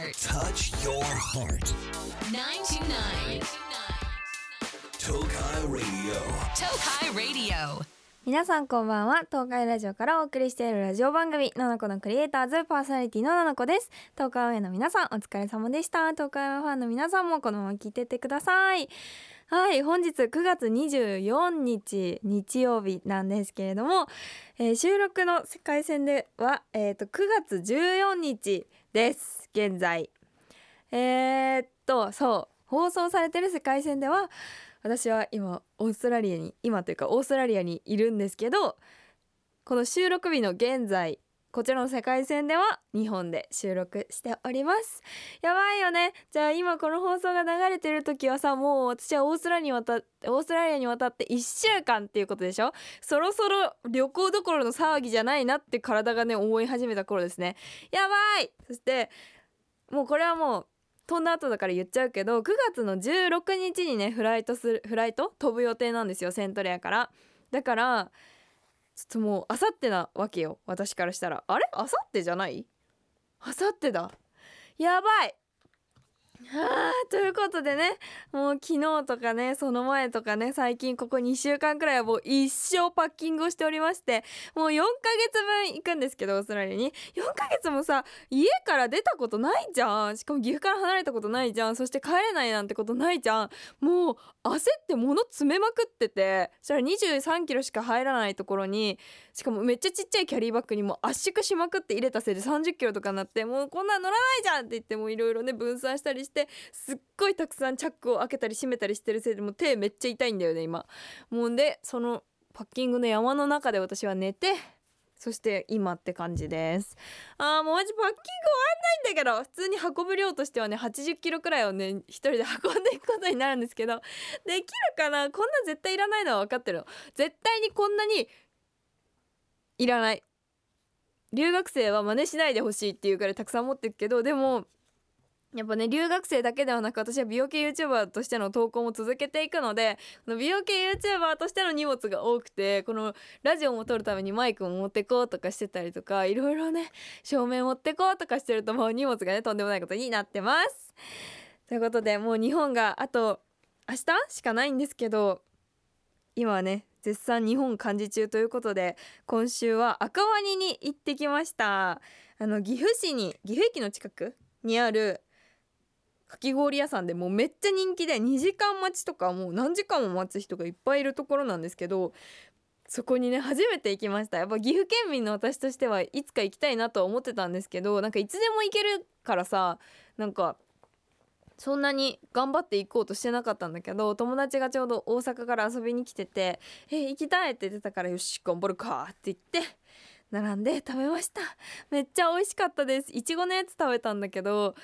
heart. Touch your heart. 929. Tokai Radio. Tokai Radio. 皆さんこんばんは東海ラジオからお送りしているラジオ番組「ナナコのクリエイターズ」パーソナリティのナナコです東海オンエアの皆さんお疲れ様でした東海オンエアファンの皆さんもこのまま聞いてってくださいはい本日9月24日日曜日なんですけれども、えー収録の世界戦では、えー、と9月14日です現在。えー、っとそう。放送されてる世界戦では私は今オーストラリアに今というかオーストラリアにいるんですけどこの収録日の現在こちらの世界戦では日本で収録しております。やばいよね。じゃあ今この放送が流れてる時はさもう私はオーストラリアに渡ってオーストラリアに渡って1週間っていうことでしょ？そろそろ旅行どころの騒ぎじゃないなって体がね思い始めた頃ですね。やばい。そしてもうこれはもう飛んだ後だから言っちゃうけど9月の16日にねフライトするフライト？飛ぶ予定なんですよセントレアから。だからちょっともうあさってなわけよ私からしたら。あれ？あさってじゃない？あさってだ。やばい！ということでねもう昨日とかねその前とかね最近ここ2週間くらいはもう一生パッキングをしておりましてもう4ヶ月分行くんですけどオーストラリアに。4ヶ月もさ家から出たことないじゃん。しかも岐阜から離れたことないじゃん。そして帰れないなんてことないじゃん。もう焦って物詰めまくっててそしたら23キロしか入らないところにしかもめっちゃちっちゃいキャリーバッグにも圧縮しまくって入れたせいで30キロとかになってもうこんなん乗らないじゃんって言ってもういろいろね分散したりしてすっごいたくさんチャックを開けたり閉めたりしてるせいでもう手めっちゃ痛いんだよね今。もうでそのパッキングの山の中で私は寝てそして今って感じです。あーもうマジパッキング終わんないんだけど普通に運ぶ量としてはね80キロくらいをね一人で運んでいくことになるんですけどできるかな？こんな絶対いらないのは分かってる絶対にこんなにいらない。留学生は真似しないでほしいっていうからいたくさん持ってるけどでもやっぱね留学生だけではなく私は美容系 YouTuber としての投稿も続けていくのでこの美容系 YouTuber としての荷物が多くてこのラジオも撮るためにマイクも持ってこうとかしてたりとかいろいろね照明持ってこうとかしてるともう荷物がねとんでもないことになってます。ということでもう日本があと明日しかないんですけど今はね絶賛日本幹事中ということで今週は赤ワニに行ってきましたあの岐阜市に岐阜駅の近くにあるかき氷屋さんでもうめっちゃ人気で2時間待ちとかもう何時間も待つ人がいっぱいいるところなんですけどそこにね初めて行きました。やっぱ岐阜県民の私としてはいつか行きたいなとは思ってたんですけどなんかいつでも行けるからさなんかそんなに頑張って行こうとしてなかったんだけど友達がちょうど大阪から遊びに来てて「え行きたい」って言ってたから「よし頑張るか」って言って並んで食べました。めっちゃ美味しかったです。いちごのやつ食べたんだけど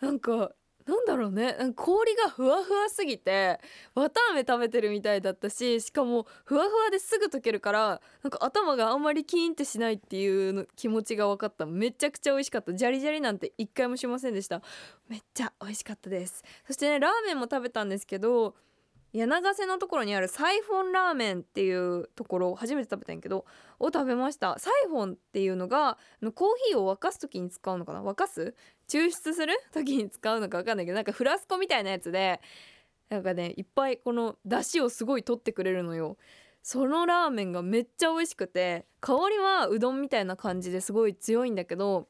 なんかなんだろうね。氷がふわふわすぎて綿あめ食べてるみたいだったししかもふわふわですぐ溶けるからなんか頭があんまりキーンってしないっていうの気持ちが分かった。めちゃくちゃ美味しかった。ジャリジャリなんて一回もしませんでした。めっちゃ美味しかったです。そしてねラーメンも食べたんですけど柳瀬のところにあるサイフォンラーメンっていうところ初めて食べたんやけどを食べました。サイフォンっていうのがあのコーヒーを沸かす時に使うのかな？沸かす？抽出する時に使うのか分かんないけどなんかフラスコみたいなやつでなんかねいっぱいこの出汁をすごい取ってくれるのよ。そのラーメンがめっちゃ美味しくて香りはうどんみたいな感じですごい強いんだけど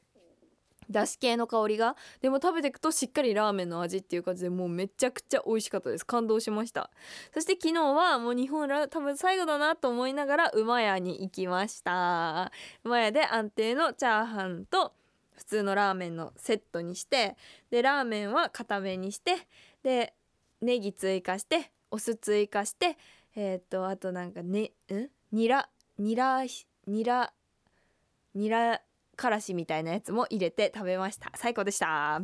だし系の香りが。でも食べていくとしっかりラーメンの味っていう感じでもうめちゃくちゃ美味しかったです。感動しました。そして昨日はもう日本ラ多分最後だなと思いながら馬屋に行きました。馬屋で安定のチャーハンと普通のラーメンのセットにしてでラーメンは固めにしてでネギ追加してお酢追加してえっ、とあとなんかねん？ニラニラニラニラからしみたいなやつも入れて食べました。最高でした。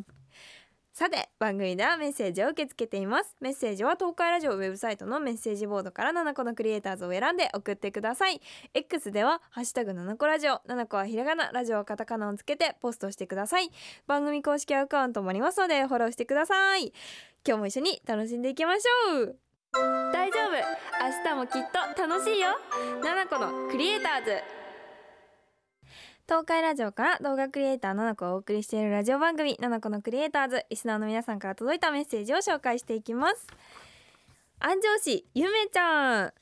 さて番組ではメッセージを受け付けています。メッセージは東海ラジオウェブサイトのメッセージボードから7個のクリエイターズを選んで送ってください。X ではハッシュタグ7個ラジオ。7個はひらがなラジオはカタカナをつけてポストしてください。番組公式アカウントもありますのでフォローしてください。今日も一緒に楽しんでいきましょう。大丈夫。明日もきっと楽しいよ。7個のクリエイターズ。東海ラジオから動画クリエイターななこをお送りしているラジオ番組ななこのクリエイターズリスナーの皆さんから届いたメッセージを紹介していきます。安城市ゆめちゃん。ななこ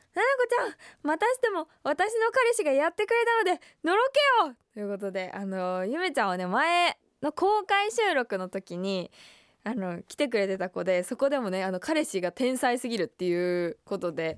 ちゃんまたしても私の彼氏がやってくれたのでのろけよ。ということであのゆめちゃんはね前の公開収録の時にあの来てくれてた子でそこでもねあの彼氏が天才すぎるっていうことで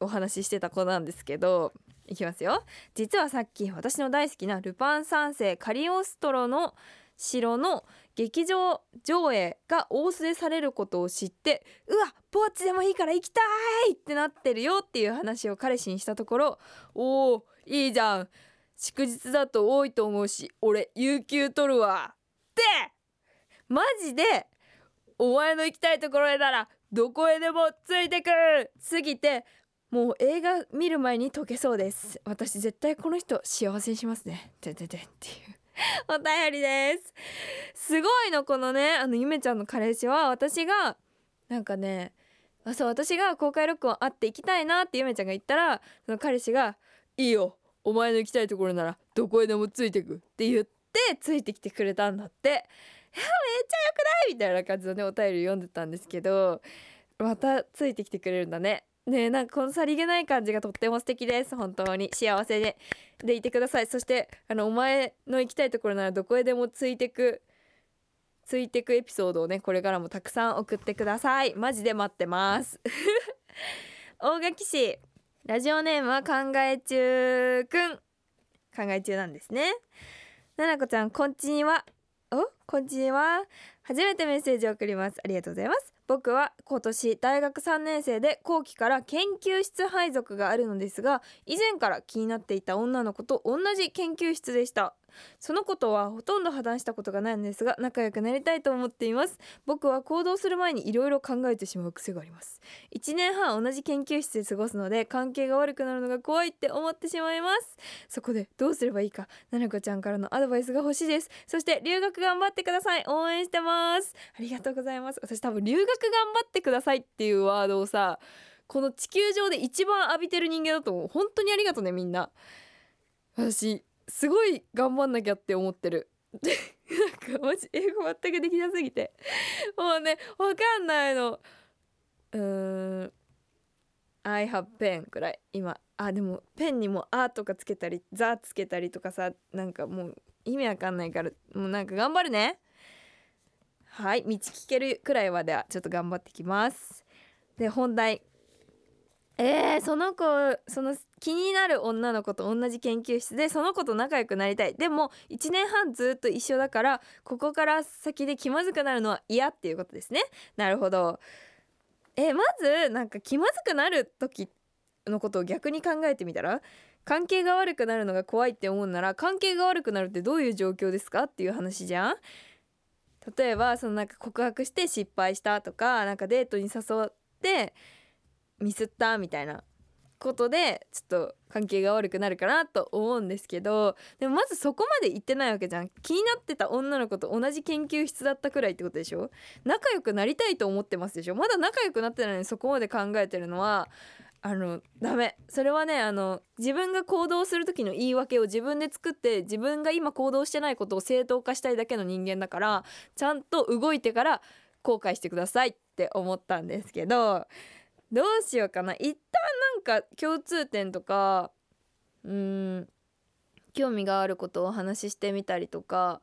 お話ししてた子なんですけどいきますよ。実はさっき私の大好きなルパン三世カリオストロの城の劇場上映が大須でされることを知ってうわぼっちでもいいから行きたいってなってるよっていう話を彼氏にしたところおおいいじゃん。祝日だと多いと思うし俺有給取るわって。マジでお前の行きたいところへならどこへでもついてくる。すぎてもう映画見る前に解けそうです。私絶対この人幸せにしますね。てててっていう。お便りです。すごいのこのねあのゆめちゃんの彼氏は私がなんかねあそう私が公開録音会って行きたいなってゆめちゃんが言ったらその彼氏が「いいよ。お前の行きたいところならどこへでもついてく」って言ってついてきてくれたんだって。いやめっちゃ良くない？みたいな感じのねお便り読んでたんですけどまたついてきてくれるんだね。ねなんかこのさりげない感じがとっても素敵です本当に。幸せででいてください。そしてあのお前の行きたいところならどこへでもついてくついてくエピソードをねこれからもたくさん送ってください。マジで待ってます。大垣市ラジオネームは考え中くん。考え中なんですね。ななこちゃんこんちにはおこんちには。初めてメッセージを送ります。ありがとうございます。僕は今年大学3年生で後期から研究室配属があるのですが以前から気になっていた女の子と同じ研究室でした。そのことはほとんど破談したことがないのですが仲良くなりたいと思っています。僕は行動する前にいろいろ考えてしまう癖があります。1年半同じ研究室で過ごすので関係が悪くなるのが怖いって思ってしまいます。そこでどうすればいいかななこちゃんからのアドバイスが欲しいです。そして留学頑張ってください。応援してます。ありがとうございます。私多分留学頑張ってくださいっていうワードをさこの地球上で一番浴びてる人間だと思う。本当にありがとうねみんな。私すごい頑張んなきゃって思ってる。なんかマジ英語全くできなすぎて。もうねわかんないの。うーん。I have pen くらい。今。あでもペンにも「あ」とかつけたり「ザ」つけたりとかさなんかもう意味わかんないからもうなんか頑張るね。はい道聞けるくらいまではちょっと頑張ってきます。で本題。えー、その子その気になる女の子と同じ研究室でその子と仲良くなりたい。でも1年半ずっと一緒だからここから先で気まずくなるのは嫌っていうことですね。なるほど。えーまずなんか気まずくなる時のことを逆に考えてみたら関係が悪くなるのが怖いって思うなら関係が悪くなるってどういう状況ですか？っていう話じゃん。例えばそのなんか告白して失敗したとかなんかデートに誘ってミスったみたいなことでちょっと関係が悪くなるかなと思うんですけどでもまずそこまで言ってないわけじゃん。気になってた女の子と同じ研究室だったくらいってことでしょ？仲良くなりたいと思ってますでしょ？まだ仲良くなってないのにそこまで考えてるのはあのダメ。それはねあの自分が行動する時の言い訳を自分で作って自分が今行動してないことを正当化したいだけの人間だからちゃんと動いてから後悔してくださいって思ったんですけどどうしようかな。一旦なんか共通点とかうーん興味があることをお話ししてみたりとか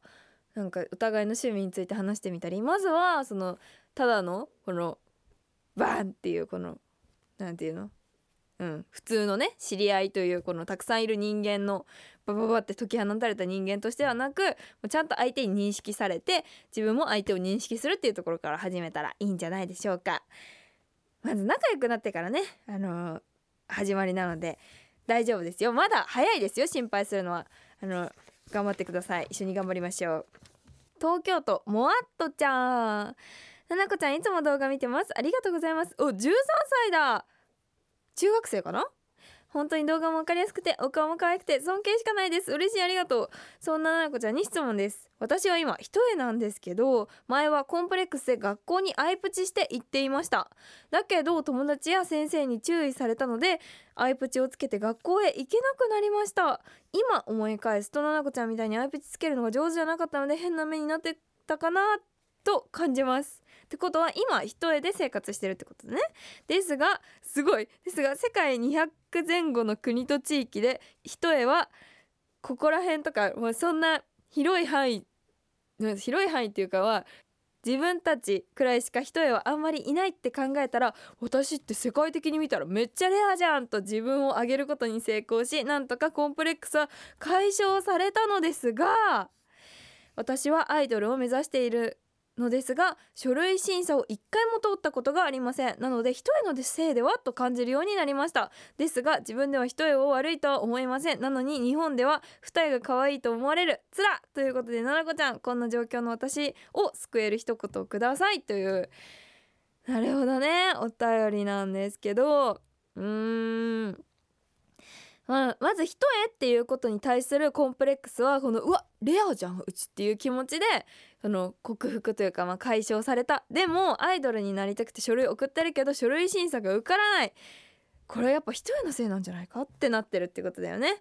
なんかお互いの趣味について話してみたり。まずはそのただのこのバーンっていうこのなんていうの？うん、普通のね知り合いというこのたくさんいる人間のバババって解き放たれた人間としてはなくちゃんと相手に認識されて自分も相手を認識するっていうところから始めたらいいんじゃないでしょうか。まず仲良くなってからねあのー始まりなので大丈夫ですよ。まだ早いですよ心配するのは。あの頑張ってください。一緒に頑張りましょう。東京都もわっとちゃん。ななこちゃんいつも動画見てます。ありがとうございます。お13歳だ。中学生かな？本当に動画もわかりやすくてお顔も可愛くて尊敬しかないです。嬉しいありがとう。そんなななこちゃんに質問です。私は今一重なんですけど前はコンプレックスで学校にアイプチして行っていました。だけど友達や先生に注意されたのでアイプチをつけて学校へ行けなくなりました。今思い返すとななこちゃんみたいにアイプチつけるのが上手じゃなかったので変な目になってたかなと感じます。ってことは今一重で生活してるってことね。ですがすごい。ですが世界200前後の国と地域で一重はここら辺とかもうそんな広い範囲広い範囲っていうかは自分たちくらいしか一重はあんまりいないって考えたら私って世界的に見たらめっちゃレアじゃんと自分を上げることに成功しなんとかコンプレックスは解消されたのですが私はアイドルを目指している。のですが書類審査を1回も通ったことがありません。なので一重のせいではと感じるようになりました。ですが自分では一重を悪いとは思いません。なのに日本では二重が可愛いと思われる。つらということでななこちゃんこんな状況の私を救える一言をくださいという。なるほどね。お便りなんですけど。うーん。まあ、まず一重っていうことに対するコンプレックスはこのうわレアじゃんうちっていう気持ちでその克服というかまあ解消された。でもアイドルになりたくて書類送ってるけど書類審査が受からない。これやっぱ一重のせいなんじゃないかってなってるってことだよね。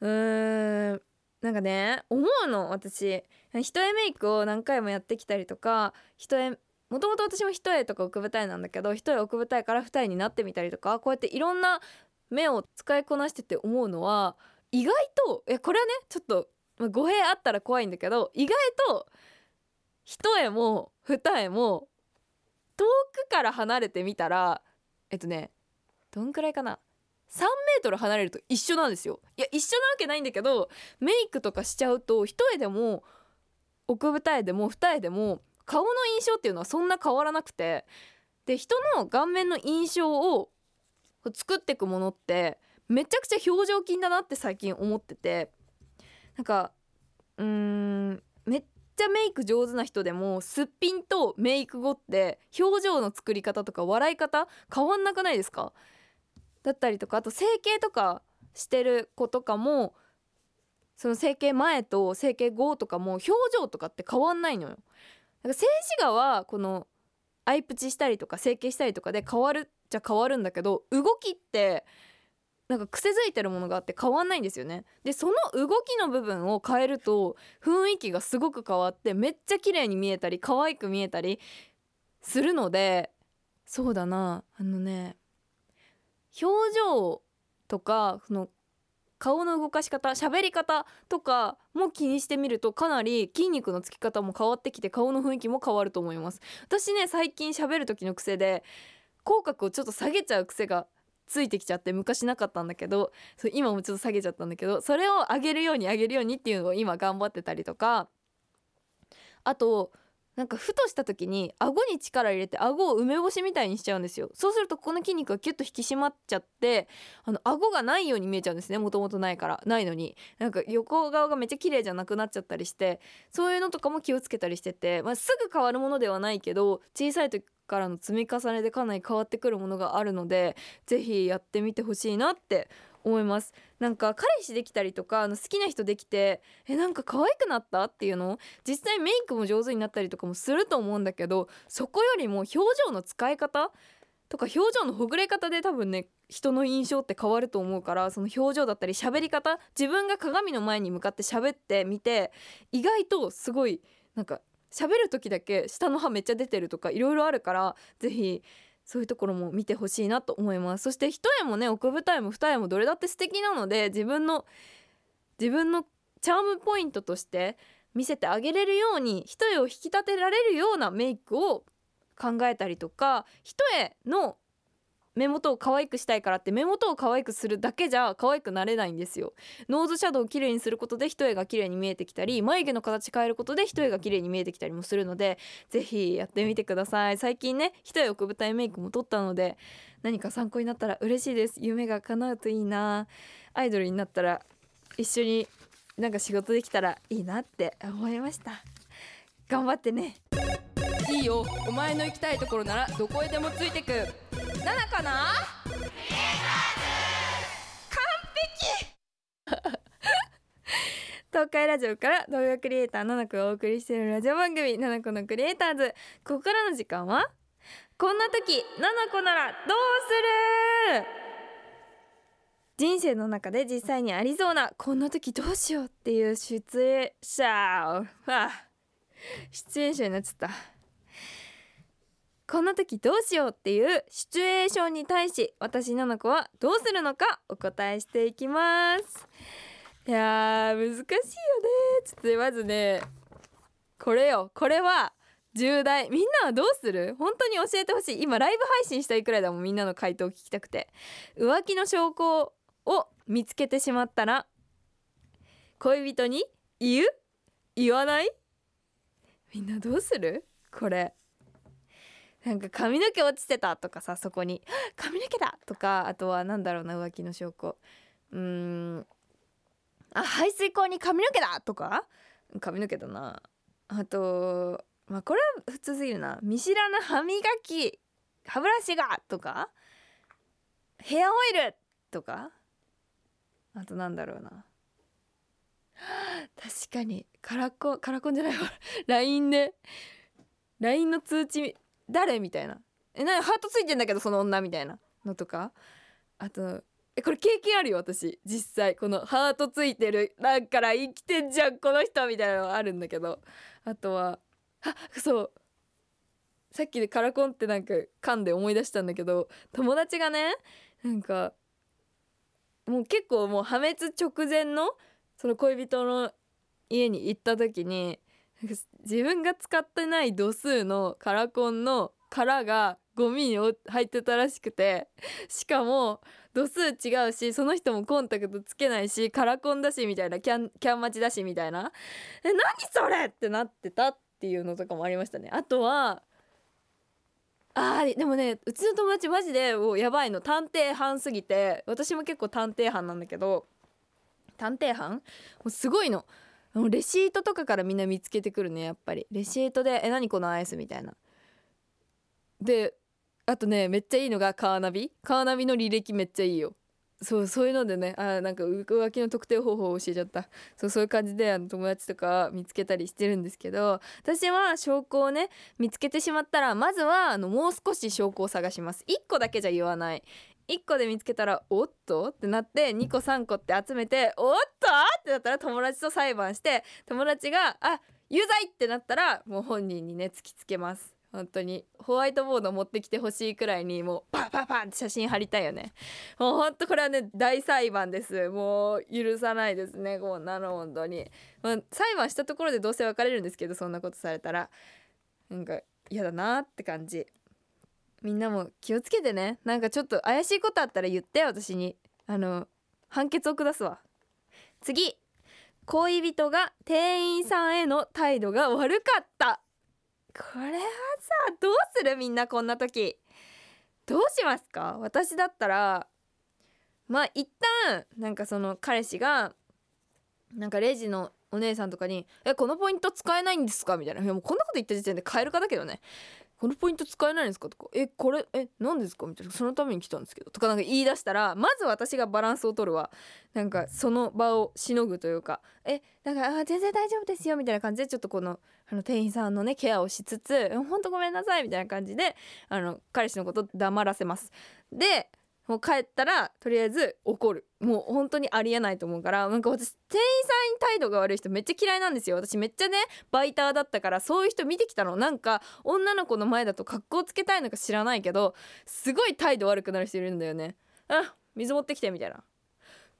うーん。なんかね思うの私。一重メイクを何回もやってきたりとか一重もともと私も一重とか奥舞台なんだけど一重奥舞台から二重になってみたりとかこうやっていろんな目を使いこなしてて思うのは意外といやこれはねちょっとまあ語弊あったら怖いんだけど意外と一重も二重も遠くから離れてみたらえっとねどんくらいかな？3メートル離れると一緒なんですよ。いや一緒なわけないんだけどメイクとかしちゃうと一重でも奥二重でも二重でも顔の印象っていうのはそんな変わらなくてで人の顔面の印象を作っていくものってめちゃくちゃ表情筋だなって最近思ってて。なんかうーんめっちゃメイク上手な人でもすっぴんとメイク後って表情の作り方とか笑い方変わんなくないですか？だったりとかあと整形とかしてる子とかもその整形前と整形後とかも表情とかって変わんないのよ。なんか静止画はこのアイプチしたりとか整形したりとかで変わるじゃ変わるんだけど動きってなんか癖づいてるものがあって変わんないんですよね。でその動きの部分を変えると雰囲気がすごく変わってめっちゃ綺麗に見えたり可愛く見えたりするのでそうだな。あのね表情とかその顔の動かし方喋り方とかも気にしてみるとかなり筋肉のつき方も変わってきて顔の雰囲気も変わると思います。私ね最近喋る時の癖で口角をちょっと下げちゃう癖がついてきちゃって昔なかったんだけど今もちょっと下げちゃったんだけどそれを上げるように上げるようにっていうのを今頑張ってたりとかあとなんかふとした時に顎に力入れて顎を梅干しみたいにしちゃうんですよ。そうするとこの筋肉がキュッと引き締まっちゃってあの顎がないように見えちゃうんですね。もともとないから。ないのに。なんか横側がめっちゃ綺麗じゃなくなっちゃったりしてそういうのとかも気をつけたりしてて、まあ、すぐ変わるものではないけど小さい時からの積み重ねでかなり変わってくるものがあるので是非やってみてほしいなって思います。なんか彼氏できたりとかあの好きな人できてえなんか可愛くなった？っていうの？実際メイクも上手になったりとかもすると思うんだけどそこよりも表情の使い方？とか表情のほぐれ方で多分ね人の印象って変わると思うからその表情だったり喋り方？自分が鏡の前に向かって喋ってみて意外とすごいなんか喋る時だけ下の歯めっちゃ出てるとかいろいろあるから是非そういうところも見てほしいなと思います。そして一重もね奥舞台も二重もどれだって素敵なので自分の自分のチャームポイントとして見せてあげれるように一重を引き立てられるようなメイクを考えたりとか一重の目元を可愛くしたいからって目元を可愛くするだけじゃ可愛くなれないんですよ。ノーズシャドウを綺麗にすることで一重が綺麗に見えてきたり眉毛の形変えることで一重が綺麗に見えてきたりもするのでぜひやってみてください。最近ね一重奥舞台メイクも撮ったので何か参考になったら嬉しいです。夢が叶うといいな。アイドルになったら一緒になんか仕事できたらいいなって思いました。頑張ってね。いいよ。お前の行きたいところならどこへでもついてく。7かな？完璧！東海ラジオから動画クリエイターななこがお送りしているラジオ番組「ななこのクリエイターズ」ここからの時間は？こんな時ななこならどうする？人生の中で実際にありそうなこんな時どうしようっていう出演者を、はあ、出演者になっちゃった。こんな時どうしようっていうシチュエーションに対し私ななこはどうするのかお答えしていきます。いやー難しいよね。ちょっとまずねこれよ。これは重大。みんなはどうする？本当に教えてほしい。今ライブ配信したいくらいだもんみんなの回答を聞きたくて。浮気の証拠を見つけてしまったら恋人に言う？言わない？みんなどうする？これ。なんか髪の毛落ちてたとかさそこに。髪の毛だとかあとはなんだろうな浮気の証拠。うん。あ排水口に髪の毛だとか？髪の毛だな。あとまあこれは普通すぎるな。見知らぬ歯磨き歯ブラシがとか？ヘアオイルとか？あとなんだろうな。確かに。カラコンカラコンじゃないわ。LINE で LINE の通知誰？みたいな。えなハートついてんだけどその女みたいな。のとか。あとえこれ経験あるよ私。実際。このハートついてる。なんから生きてんじゃんこの人みたいなのあるんだけど。あとはあそう。さっきでカラコンってなんか噛んで思い出したんだけど友達がねなんかもう結構もう破滅直前のその恋人の家に行った時に自分が使ってない度数のカラコンの殻がゴミに入ってたらしくてしかも度数違うしその人もコンタクトつけないしカラコンだしみたいなキャンキャン待ちだしみたいな。え何それってなってたっていうのとかもありましたね。あとはあでもねうちの友達マジでもうやばいの。探偵班すぎて。私も結構探偵班なんだけど。探偵班？もうすごいの。レシートとかからみんな見つけてくるねやっぱり。レシートで「え何このアイス」みたいな。であとねめっちゃいいのがカーナビ。カーナビの履歴めっちゃいいよ。そうそういうのでねあなんか浮気の特定方法を教えちゃった。そうそういう感じであの友達とか見つけたりしてるんですけど私は証拠をね見つけてしまったらまずはあのもう少し証拠を探します。1個だけじゃ言わない。1個で見つけたら「おっと?」ってなって2個3個って集めて「おっと?」ってなったら友達と裁判して友達が「あ有罪!」ってなったらもう本人にね突きつけます。本当に。ホワイトボード持ってきてほしいくらいにもうパンパンパンって写真貼りたいよね。もう本当これはね大裁判です。もう許さないですね。こんなの本当に、まあ、裁判したところでどうせ別れるんですけどそんなことされたら。なんか嫌だなって感じ。みんなも気をつけてね。なんかちょっと怪しいことあったら言って私に。あの判決を下すわ。次。恋人が店員さんへの態度が悪かった。これはさどうする？みんなこんな時。どうしますか？私だったらまあ一旦なんかその彼氏がなんかレジのお姉さんとかに「えこのポイント使えないんですか?」みたいな「いやもうこんなこと言った時点で買えるかだけどね。このポイント使えないんですか?」とか「えこれえ何ですか?」みたいな「そのために来たんですけど」とかなんか言い出したらまず私がバランスを取るわなんかその場をしのぐというか「えなんかあ全然大丈夫ですよ」みたいな感じでちょっとこのあの店員さんのねケアをしつつ「ほんとごめんなさい」みたいな感じであの彼氏のこと黙らせます。でもう帰ったらとりあえず怒る。もう本当にありえないと思うからなんか私店員さんに態度が悪い人めっちゃ嫌いなんですよ。私めっちゃねバイターだったからそういう人見てきたの。なんか女の子の前だと格好つけたいのか知らないけどすごい態度悪くなる人いるんだよね。あ水持ってきてみたいな。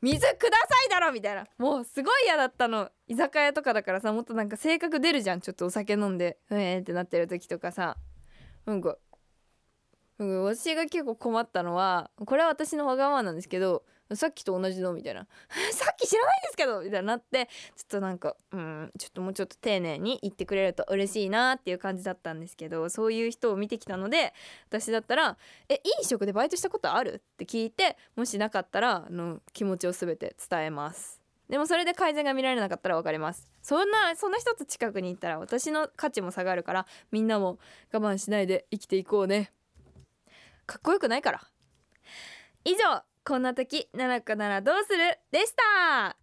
水くださいだろ!みたいな。もうすごい嫌だったの。居酒屋とかだからさもっとなんか性格出るじゃん。ちょっとお酒飲んでうえーってなってる時とかさ。なんかうん、私が結構困ったのはこれは私のわがままなんですけどさっきと同じのみたいな さっき知らないんですけどみたいになってちょっとなんかうんちょっともうちょっと丁寧に言ってくれると嬉しいなっていう感じだったんですけどそういう人を見てきたので私だったら「え飲食でバイトしたことある?」って聞いてもしなかったらあの気持ちを全て伝えます。でもそれで改善が見られなかったら別れますそんなそんな一つ近くに行ったら私の価値も下がるからみんなも我慢しないで生きていこうねかっこよくないから。以上こんな時奈々子ならどうする？でした。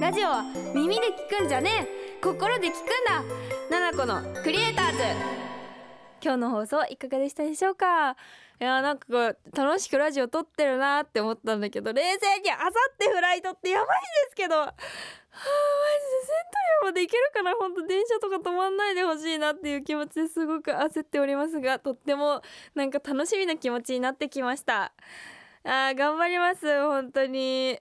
ラジオは耳で聞くんじゃねえ。心で聞くんだ。ナナコのクリエイターズ。今日の放送いかがでしたでしょうか？いやなんかこう楽しくラジオ撮ってるなって思ったんだけど冷静にあさってフライトってやばいんですけど。はあマジでセントリアまで行けるかな？本当電車とか止まんないでほしいなっていう気持ちですごく焦っておりますがとってもなんか楽しみな気持ちになってきました。あー頑張ります。本当に。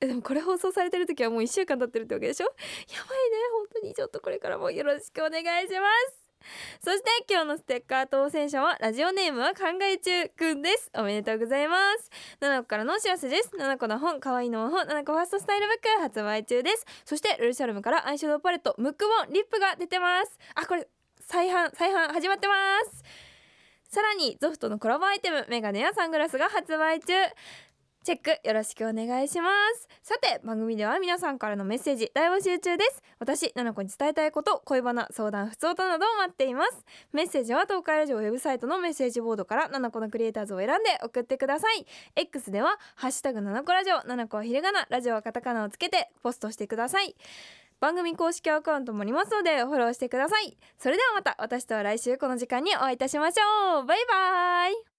えでもこれ放送されてる時はもう1週間経ってるってわけでしょ？やばいね。本当に。ちょっとこれからもよろしくお願いします。そして今日のステッカー当選者はラジオネームは考え中くんです。おめでとうございます。7個からのお知らせです。7個の本可愛いの魔法7個ファーストスタイルブック発売中です。そしてルルシャルムからアイシャドウパレットムックボンリップが出てます。あこれ再販再販始まってます。さらにゾフトのコラボアイテムメガネやサングラスが発売中。チェックよろしくお願いします。さて番組では皆さんからのメッセージ大募集中です。私ナナコに伝えたいこと恋バナ相談不通歌などを待っています。メッセージは東海ラジオウェブサイトのメッセージボードからナナコのクリエイターズを選んで送ってください。X ではハッシュタグナナコラジオナナコはひらがなラジオはカタカナをつけてポストしてください。番組公式アカウントもありますのでフォローしてください。それではまた私とは来週この時間にお会いいたしましょう。バイバイ。